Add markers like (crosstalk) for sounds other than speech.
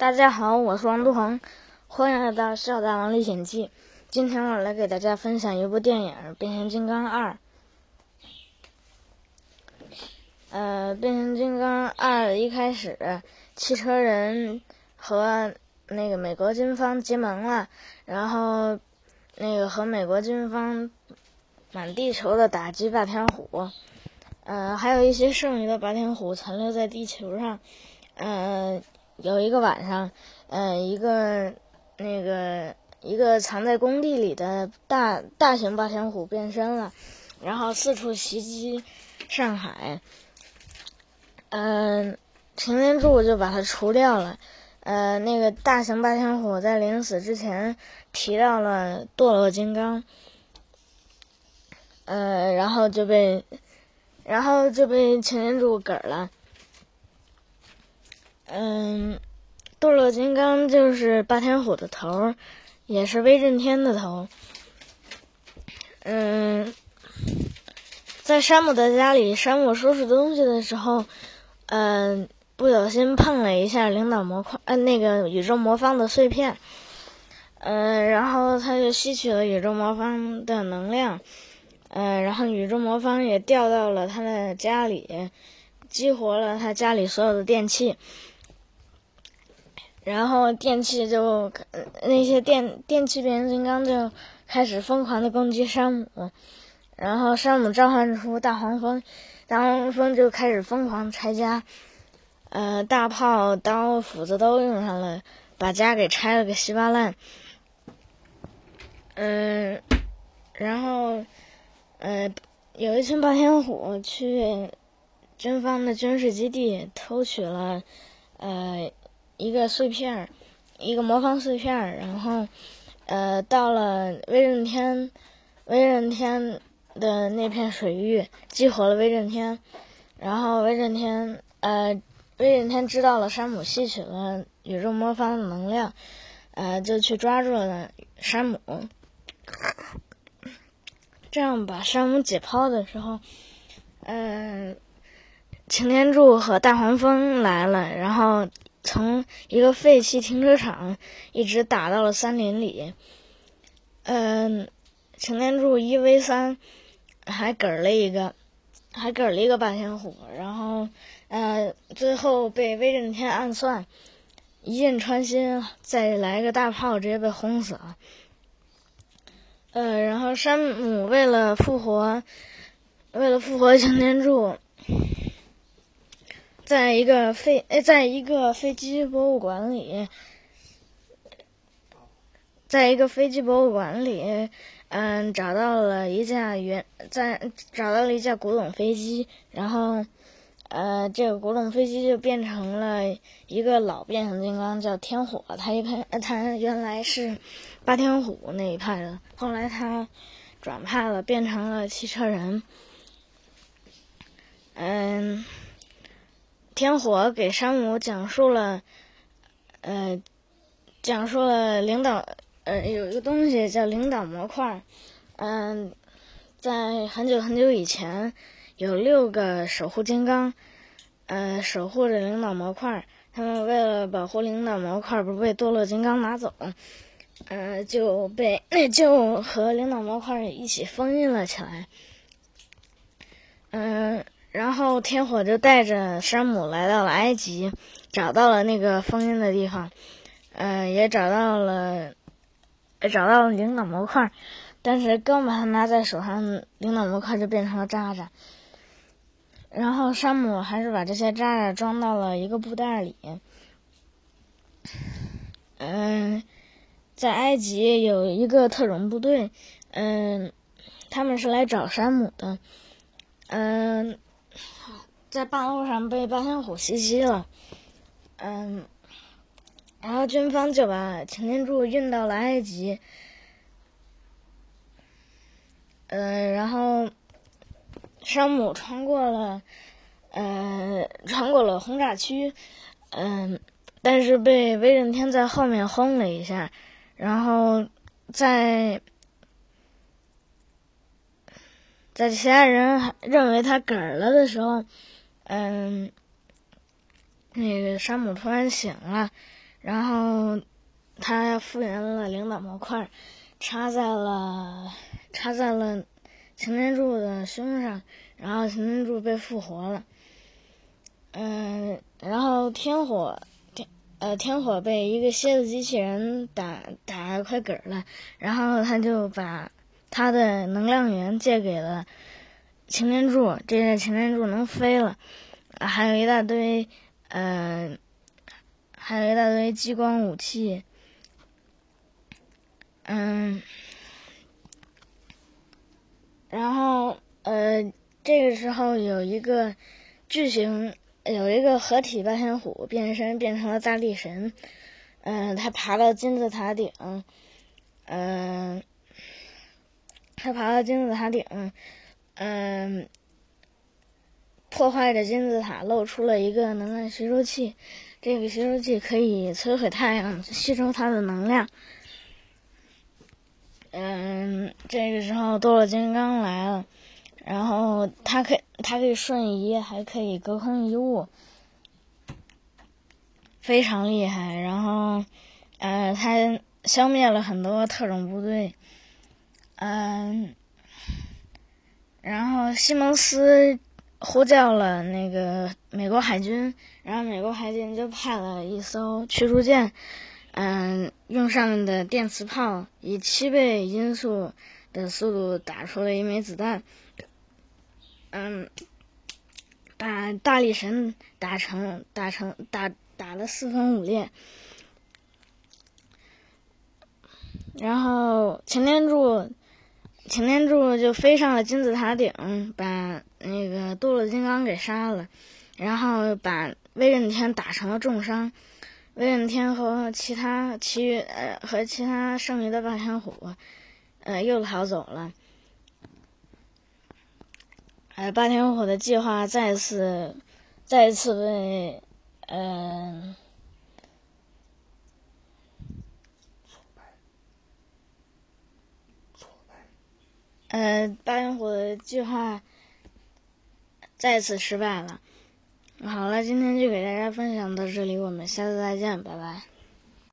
大家好，我是王杜恒，欢迎来到《笑大王历险记》。今天我来给大家分享一部电影《变形金刚二》。呃，《变形金刚二》一开始，汽车人和那个美国军方结盟了，然后那个和美国军方满地球的打击霸天虎，呃，还有一些剩余的霸天虎残留在地球上，呃。有一个晚上，嗯，一个那个一个藏在工地里的大大型霸天虎变身了，然后四处袭击上海。嗯，擎天柱就把它除掉了。呃，那个大型霸天虎在临死之前提到了堕落金刚，呃，然后就被然后就被擎天柱嗝了。嗯，堕落金刚就是霸天虎的头，也是威震天的头。嗯，在山姆的家里，山姆收拾东西的时候，嗯，不小心碰了一下领导魔块，呃，那个宇宙魔方的碎片，嗯，然后他就吸取了宇宙魔方的能量，嗯，然后宇宙魔方也掉到了他的家里，激活了他家里所有的电器。然后电器就那些电电器变形金刚就开始疯狂的攻击山姆，然后山姆召唤出大黄蜂，大黄蜂就开始疯狂拆家，呃，大炮、刀、斧子都用上了，把家给拆了个稀巴烂。嗯，然后，呃，有一群霸天虎去军方的军事基地偷取了，呃。一个碎片，一个魔方碎片，然后，呃，到了威震天，威震天的那片水域，激活了威震天，然后威震天，呃，威震天知道了山姆吸取了宇宙魔方的能量，呃，就去抓住了山姆，这样把山姆解剖的时候，嗯，擎天柱和大黄蜂来了，然后。从一个废弃停车场一直打到了森林里，嗯，擎天柱一 v 三还嗝了一个，还嗝了一个霸天虎，然后，呃，最后被威震天暗算，一箭穿心，再来个大炮，直接被轰死了。呃，然后山姆为了复活，为了复活擎天柱。在一个飞，在一个飞机博物馆里，在一个飞机博物馆里，嗯，找到了一架原在找到了一架古董飞机，然后，呃，这个古董飞机就变成了一个老变形金刚，叫天火。他一看，他原来是霸天虎那一派的，后来他转派了，变成了汽车人。嗯。天火给山姆讲述了，呃，讲述了领导，呃，有一个东西叫领导模块，嗯，在很久很久以前，有六个守护金刚，呃，守护着领导模块，他们为了保护领导模块不被堕落金刚拿走，呃，就被 (laughs) 就和领导模块一起封印了起来，嗯。然后天火就带着山姆来到了埃及，找到了那个封印的地方，嗯，也找到了，找到了领导模块，但是刚把它拿在手上，领导模块就变成了渣渣。然后山姆还是把这些渣渣装到了一个布袋里。嗯，在埃及有一个特种部队，嗯，他们是来找山姆的，嗯。在半路上被霸天虎袭击了，嗯，然后军方就把擎天柱运到了埃及，嗯，然后山姆穿过了，呃，穿过了轰炸区，嗯，但是被威震天在后面轰了一下，然后在。在其他人认为他嗝了的时候，嗯，那个山姆突然醒了，然后他复原了领导模块，插在了插在了擎天柱的胸上，然后擎天柱被复活了。嗯，然后天火天呃天火被一个蝎子机器人打打快嗝了，然后他就把他的能量源借给了擎天柱，这下擎天柱能飞了，还有一大堆呃还有一大堆激光武器，嗯，然后呃这个时候有一个巨型。有一个合体霸天虎变身变成了大力神，嗯，他爬到金字塔顶，嗯，他爬到金字塔顶，嗯，破坏着金字塔，露出了一个能量吸收器。这个吸收器可以摧毁太阳，吸收它的能量。嗯，这个时候多了金刚来了。然后他可以他可以瞬移，还可以隔空移物，非常厉害。然后，呃，他消灭了很多特种部队，嗯，然后西蒙斯呼叫了那个美国海军，然后美国海军就派了一艘驱逐舰，嗯，用上面的电磁炮，以七倍音速的速度打出了一枚子弹。嗯，把大力神打成打成打打了四分五裂，然后擎天柱擎天柱就飞上了金字塔顶，把那个堕落金刚给杀了，然后把威震天打成了重伤，威震天和其他其余呃和其他剩余的霸天虎呃又逃走了。呃，霸天虎的计划再次、再次被呃挫败，挫败。呃，霸天虎的计划再次失败了。好了，今天就给大家分享到这里，我们下次再见，拜拜。